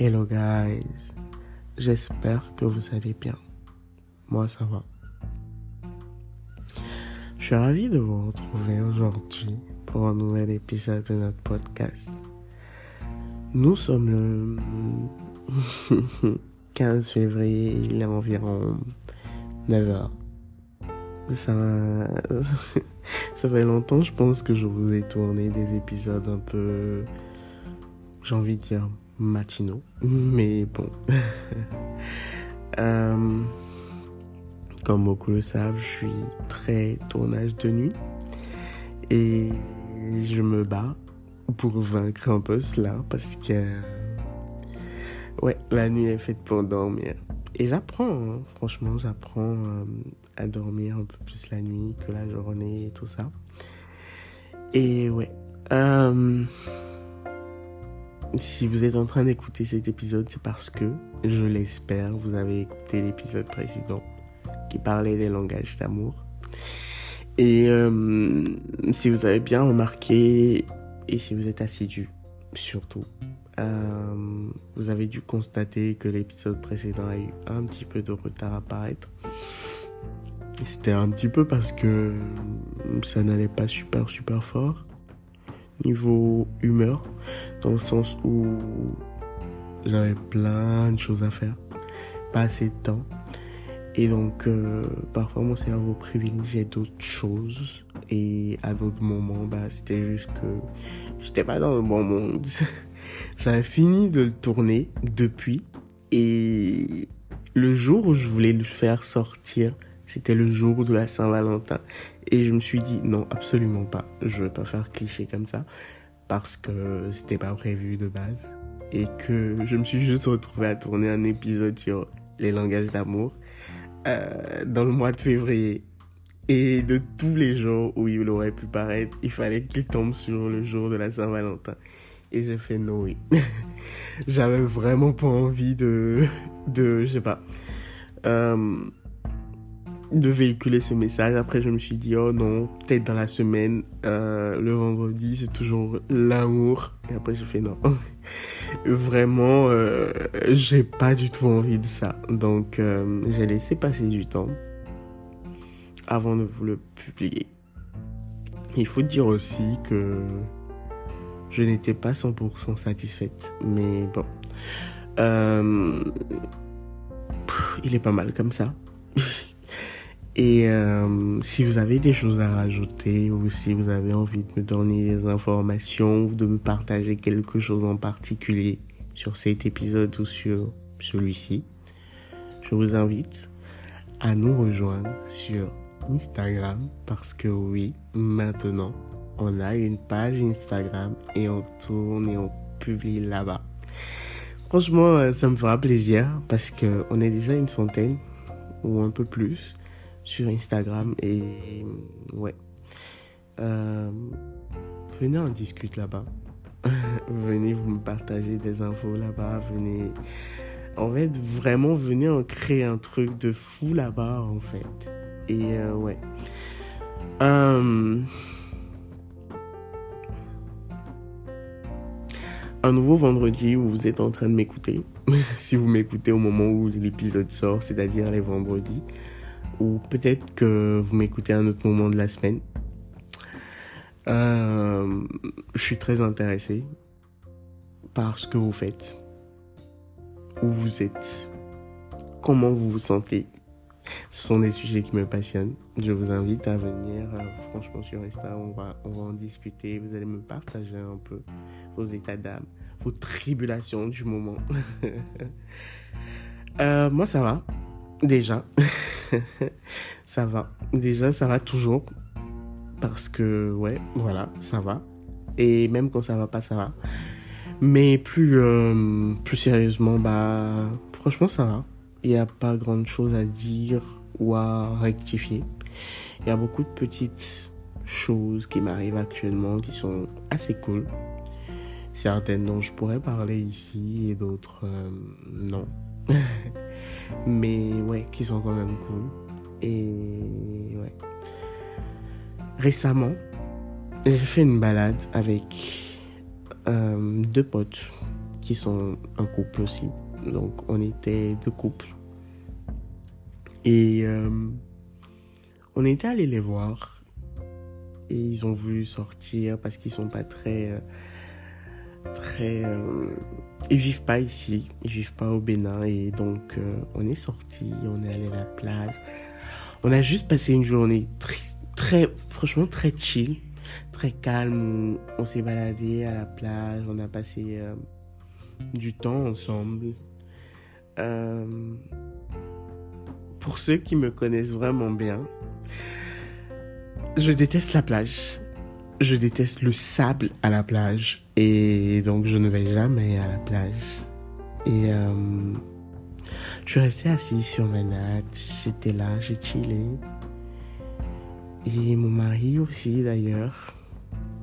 Hello guys, j'espère que vous allez bien. Moi ça va. Je suis ravi de vous retrouver aujourd'hui pour un nouvel épisode de notre podcast. Nous sommes le 15 février, il est environ 9h. Ça, ça fait longtemps, je pense que je vous ai tourné des épisodes un peu, j'ai envie de dire, matinaux. Mais bon. Euh, comme beaucoup le savent, je suis très tournage de nuit. Et je me bats pour vaincre un peu cela parce que, ouais, la nuit est faite pour dormir. Et j'apprends, hein. franchement, j'apprends euh, à dormir un peu plus la nuit que la journée et tout ça. Et ouais. Euh, si vous êtes en train d'écouter cet épisode, c'est parce que, je l'espère, vous avez écouté l'épisode précédent qui parlait des langages d'amour. Et euh, si vous avez bien remarqué, et si vous êtes assidu, surtout, euh, vous avez dû constater que l'épisode précédent a eu un petit peu de retard à paraître. C'était un petit peu parce que ça n'allait pas super super fort niveau humeur, dans le sens où j'avais plein de choses à faire, pas assez de temps. Et donc, euh, parfois, mon cerveau privilégiait d'autres choses. Et à d'autres moments, bah, c'était juste que j'étais pas dans le bon monde. J'avais fini de le tourner depuis. Et le jour où je voulais le faire sortir, c'était le jour de la Saint-Valentin. Et je me suis dit, non, absolument pas. Je vais pas faire cliché comme ça. Parce que c'était pas prévu de base. Et que je me suis juste retrouvé à tourner un épisode sur les langages d'amour euh, dans le mois de février. Et de tous les jours où il aurait pu paraître, il fallait qu'il tombe sur le jour de la Saint-Valentin. Et j'ai fait non, oui. J'avais vraiment pas envie de, de, je sais pas, euh, de véhiculer ce message. Après, je me suis dit, oh non, peut-être dans la semaine, euh, le vendredi, c'est toujours l'amour. Et après, j'ai fait non. Vraiment, euh, j'ai pas du tout envie de ça. Donc, euh, j'ai laissé passer du temps avant de vous le publier. Il faut dire aussi que je n'étais pas 100% satisfaite. Mais bon. Euh, il est pas mal comme ça. Et euh, si vous avez des choses à rajouter ou si vous avez envie de me donner des informations ou de me partager quelque chose en particulier sur cet épisode ou sur celui-ci, je vous invite à nous rejoindre sur Instagram parce que oui, maintenant, on a une page Instagram et on tourne et on publie là-bas. Franchement, euh, ça me fera plaisir parce que on est déjà une centaine ou un peu plus sur Instagram et ouais. Euh, venez en discute là-bas. venez vous me partager des infos là-bas. Venez. En fait, vraiment, venez en créer un truc de fou là-bas, en fait. Et euh, ouais. Euh, un nouveau vendredi où vous êtes en train de m'écouter. si vous m'écoutez au moment où l'épisode sort, c'est-à-dire les vendredis ou peut-être que vous m'écoutez à un autre moment de la semaine. Euh, je suis très intéressé par ce que vous faites, où vous êtes, comment vous vous sentez. Ce sont des sujets qui me passionnent. Je vous invite à venir, euh, franchement, sur Insta, on va, on va en discuter. Vous allez me partager un peu vos états d'âme, vos tribulations du moment. euh, moi, ça va. Déjà, ça va. Déjà, ça va toujours. Parce que, ouais, voilà, ça va. Et même quand ça va pas, ça va. Mais plus, euh, plus sérieusement, bah, franchement, ça va. Il n'y a pas grand chose à dire ou à rectifier. Il y a beaucoup de petites choses qui m'arrivent actuellement qui sont assez cool. Certaines dont je pourrais parler ici et d'autres euh, non. mais ouais, qui sont quand même cool. Et ouais. Récemment, j'ai fait une balade avec euh, deux potes qui sont un couple aussi. Donc on était deux couples. Et euh, on était allé les voir. Et ils ont voulu sortir parce qu'ils sont pas très... Euh, très... Euh, ils vivent pas ici. Ils vivent pas au Bénin. Et donc on est sorti, on est allé à la plage. On a juste passé une journée très, très franchement très chill très calme. On s'est baladé à la plage, on a passé euh, du temps ensemble. Euh, pour ceux qui me connaissent vraiment bien, je déteste la plage. Je déteste le sable à la plage. Et donc je ne vais jamais à la plage. Et euh, je suis resté assis sur ma natte. J'étais là, j'ai chillé. Et mon mari aussi d'ailleurs.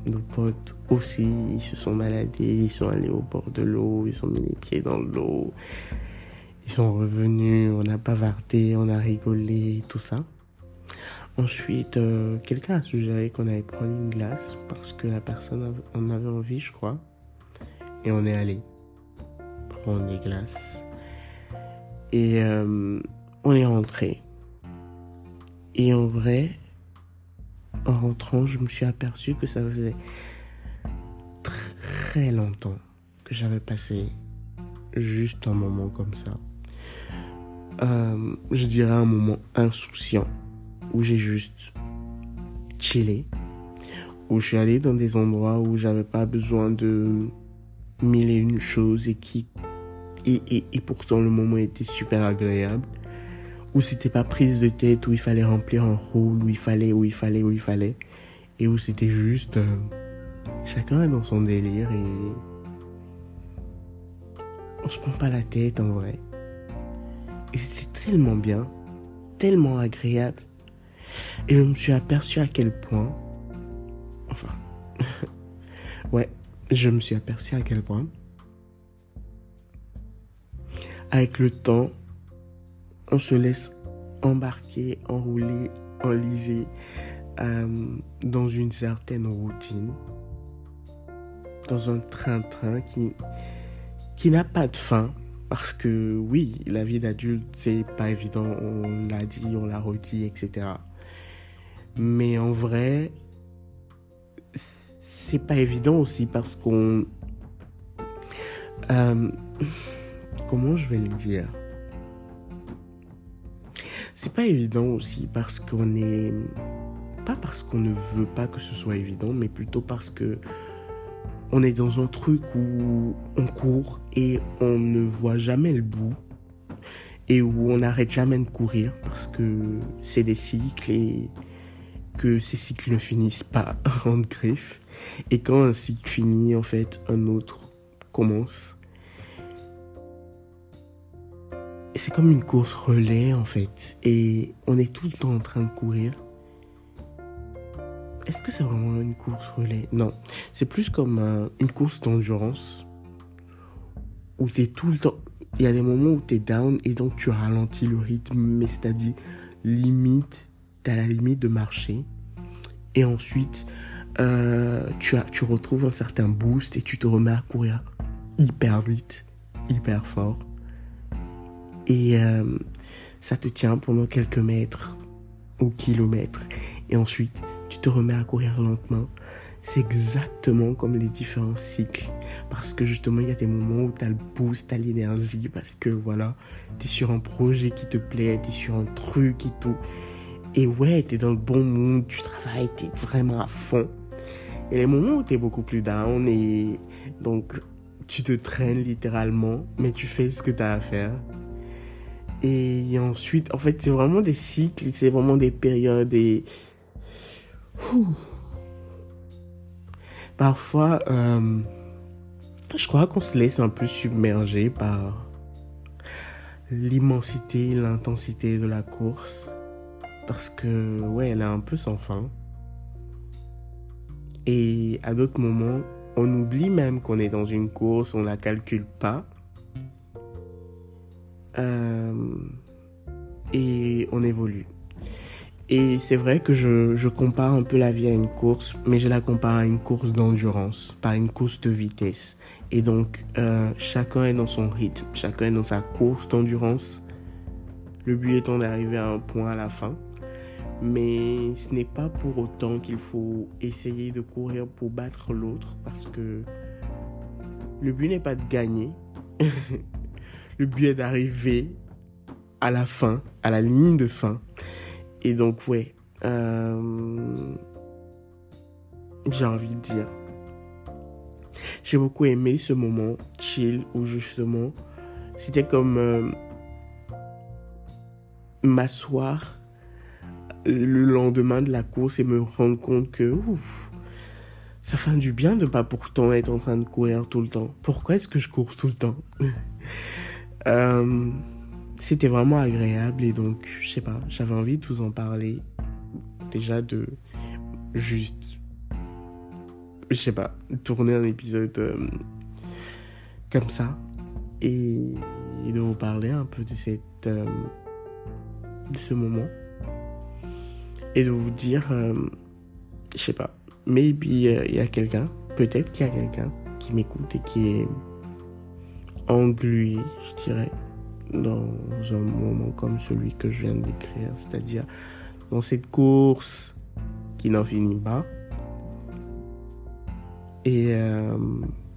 Nos potes aussi, ils se sont baladés, ils sont allés au bord de l'eau, ils ont mis les pieds dans l'eau. Ils sont revenus, on a bavardé, on a rigolé, tout ça. Ensuite, euh, quelqu'un a suggéré qu'on allait prendre une glace parce que la personne en avait envie, je crois. Et on est allé prendre des glaces. Et euh, on est rentré. Et en vrai, en rentrant, je me suis aperçu que ça faisait très longtemps que j'avais passé juste un moment comme ça. Euh, je dirais un moment insouciant où j'ai juste chillé, où je suis allé dans des endroits où j'avais pas besoin de mille et une choses et qui et, et, et pourtant le moment était super agréable où c'était pas prise de tête, où il fallait remplir un rôle, où il fallait, où il fallait, où il fallait, et où c'était juste euh, chacun est dans son délire et on se prend pas la tête en vrai. Et c'était tellement bien, tellement agréable. Et je me suis aperçu à quel point, enfin, ouais, je me suis aperçu à quel point, avec le temps, on se laisse embarquer, enrouler, enliser euh, dans une certaine routine, dans un train-train qui, qui n'a pas de fin. Parce que oui, la vie d'adulte, c'est pas évident, on l'a dit, on l'a redit, etc. Mais en vrai, c'est pas évident aussi parce qu'on... Euh, comment je vais le dire? C'est pas évident aussi parce qu'on est. Pas parce qu'on ne veut pas que ce soit évident, mais plutôt parce que on est dans un truc où on court et on ne voit jamais le bout et où on n'arrête jamais de courir parce que c'est des cycles et que ces cycles ne finissent pas en griffe et quand un cycle finit en fait un autre commence c'est comme une course relais en fait. Et on est tout le temps en train de courir. Est-ce que c'est vraiment une course relais? Non. C'est plus comme une course d'endurance. Où t'es tout le temps. Il y a des moments où t'es down et donc tu ralentis le rythme. Mais c'est-à-dire, limite, t'as la limite de marcher. Et ensuite, euh, tu retrouves un certain boost et tu te remets à courir hyper vite, hyper fort. Et euh, ça te tient pendant quelques mètres ou kilomètres. Et ensuite, tu te remets à courir lentement. C'est exactement comme les différents cycles. Parce que justement, il y a des moments où tu as le boost, tu as l'énergie. Parce que voilà, tu es sur un projet qui te plaît, tu es sur un truc et tout. Et ouais, tu es dans le bon monde, tu travailles, tu es vraiment à fond. A les moments où tu es beaucoup plus down et donc tu te traînes littéralement, mais tu fais ce que tu as à faire. Et ensuite, en fait, c'est vraiment des cycles, c'est vraiment des périodes et... Parfois, euh, je crois qu'on se laisse un peu submerger par l'immensité, l'intensité de la course. Parce que, ouais, elle est un peu sans fin. Et à d'autres moments, on oublie même qu'on est dans une course, on la calcule pas. Euh, et on évolue. Et c'est vrai que je, compare un peu la vie à une course, mais je la compare à une course d'endurance, pas une course de vitesse. Et donc, euh, chacun est dans son rythme, chacun est dans sa course d'endurance. Le but étant d'arriver à un point à la fin. Mais ce n'est pas pour autant qu'il faut essayer de courir pour battre l'autre, parce que le but n'est pas de gagner. le but est d'arriver à la fin, à la ligne de fin. Et donc, ouais, euh, j'ai envie de dire, j'ai beaucoup aimé ce moment chill où justement, c'était comme euh, m'asseoir le lendemain de la course et me rendre compte que ça fait du bien de pas pourtant être en train de courir tout le temps. Pourquoi est-ce que je cours tout le temps? Euh, C'était vraiment agréable et donc, je sais pas, j'avais envie de vous en parler. Déjà de juste, je sais pas, tourner un épisode euh, comme ça et, de vous parler un peu de cette, euh, de ce moment et de vous dire, euh, je sais pas, maybe euh, il y a quelqu'un, peut-être qu'il y a quelqu'un qui m'écoute et qui est englué, je dirais, dans un moment comme celui que je viens de décrire, c'est-à-dire dans cette course qui n'en finit pas. Et euh,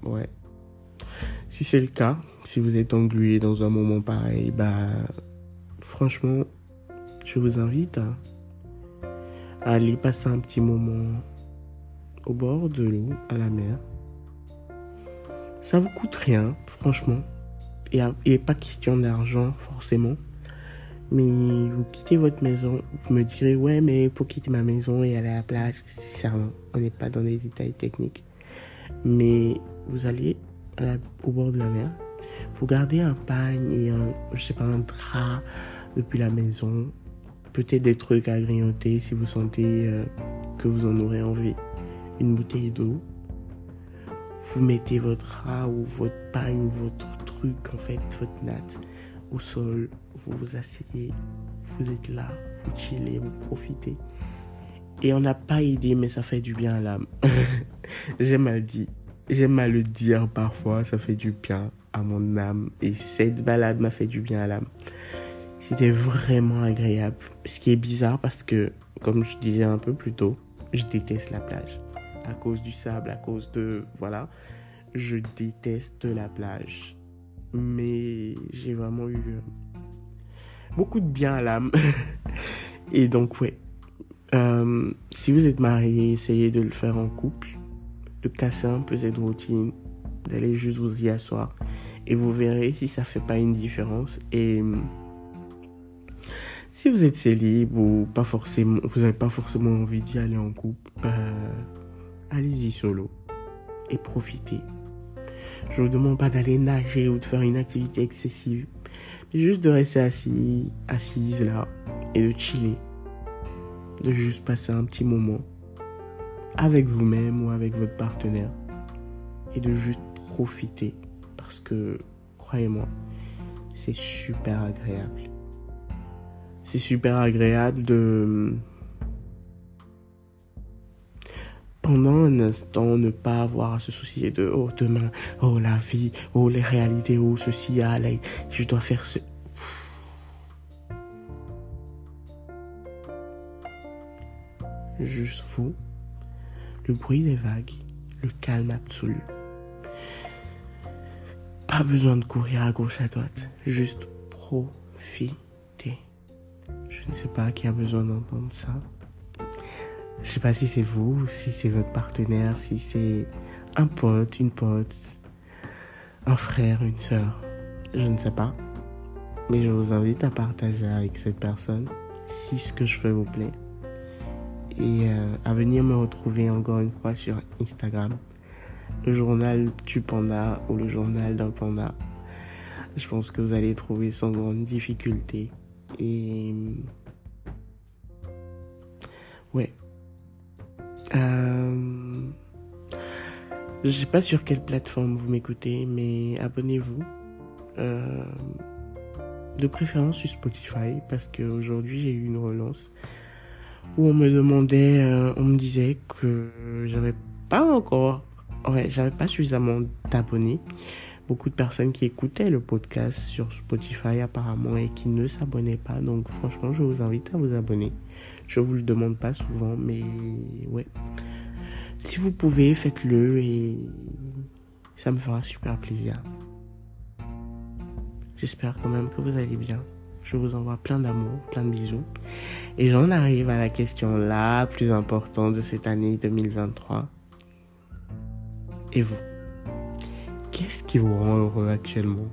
ouais, si c'est le cas, si vous êtes englué dans un moment pareil, bah franchement, je vous invite à aller passer un petit moment au bord de l'eau, à la mer. Ça vous coûte rien, franchement. Et, et pas question d'argent, forcément. Mais vous quittez votre maison, vous me direz, ouais, mais pour quitter ma maison et aller à la plage, sincèrement, on n'est pas dans les détails techniques. Mais vous allez au bord de la mer, vous gardez un pagne et un, je sais pas, un drap depuis la maison, peut-être des trucs à grignoter si vous sentez euh, que vous en aurez envie. Une bouteille d'eau. Vous mettez votre rat ou votre pain ou votre truc, en fait, votre natte au sol. Vous vous asseyez. Vous êtes là. Vous chillez, vous profitez. Et on n'a pas idée, mais ça fait du bien à l'âme. J'aime à le dire. J'aime à le dire parfois, ça fait du bien à mon âme. Et cette balade m'a fait du bien à l'âme. C'était vraiment agréable. Ce qui est bizarre parce que, comme je disais un peu plus tôt, je déteste la plage. À cause du sable, à cause de... Voilà. Je déteste la plage. Mais j'ai vraiment eu euh, beaucoup de bien à l'âme. Et donc, ouais. Euh, si vous êtes marié, essayez de le faire en couple. De casser un peu cette routine. D'aller juste vous y asseoir. Et vous verrez si ça fait pas une différence. Et si vous êtes célib ou pas forcément, vous n'avez pas forcément envie d'y aller en couple, bah, allez-y solo et profitez. Je vous demande pas d'aller nager ou de faire une activité excessive, juste de rester assis, assise là et de chiller, de juste passer un petit moment avec vous-même ou avec votre partenaire et de juste profiter parce que croyez-moi, c'est super agréable c'est super agréable de pendant un instant ne pas avoir à se soucier de oh demain oh la vie oh les réalités oh ceci allez je dois faire ce juste vous. Le bruit des vagues le calme absolu. Pas besoin de courir à gauche à droite. Juste profite je ne sais pas qui a besoin d'entendre ça. Je sais pas si c'est vous, si c'est votre partenaire, si c'est un pote, une pote, un frère, une soeur. Je ne sais pas. Mais je vous invite à partager avec cette personne si ce que je fais vous plaît. Et euh, à venir me retrouver encore une fois sur Instagram. Le journal du panda ou le journal d'un panda. Je pense que vous allez trouver sans grande difficulté. Et ouais. Euh... Je sais pas sur quelle plateforme vous m'écoutez, mais abonnez-vous. Euh... De préférence sur Spotify, parce qu'aujourd'hui j'ai eu une relance. où on me demandait, euh, on me disait que j'avais pas encore, ouais, j'avais pas suffisamment d'abonnés. Beaucoup de personnes qui écoutaient le podcast sur Spotify apparemment et qui ne s'abonnaient pas. Donc franchement, je vous invite à vous abonner. Je vous le demande pas souvent, mais ouais. Si vous pouvez, faites-le et ça me fera super plaisir. J'espère quand même que vous allez bien. Je vous envoie plein d'amour, plein de bisous. Et j'en arrive à la question la plus importante de cette année 2023. Et vous? Qu'est-ce qui vous rend heureux actuellement?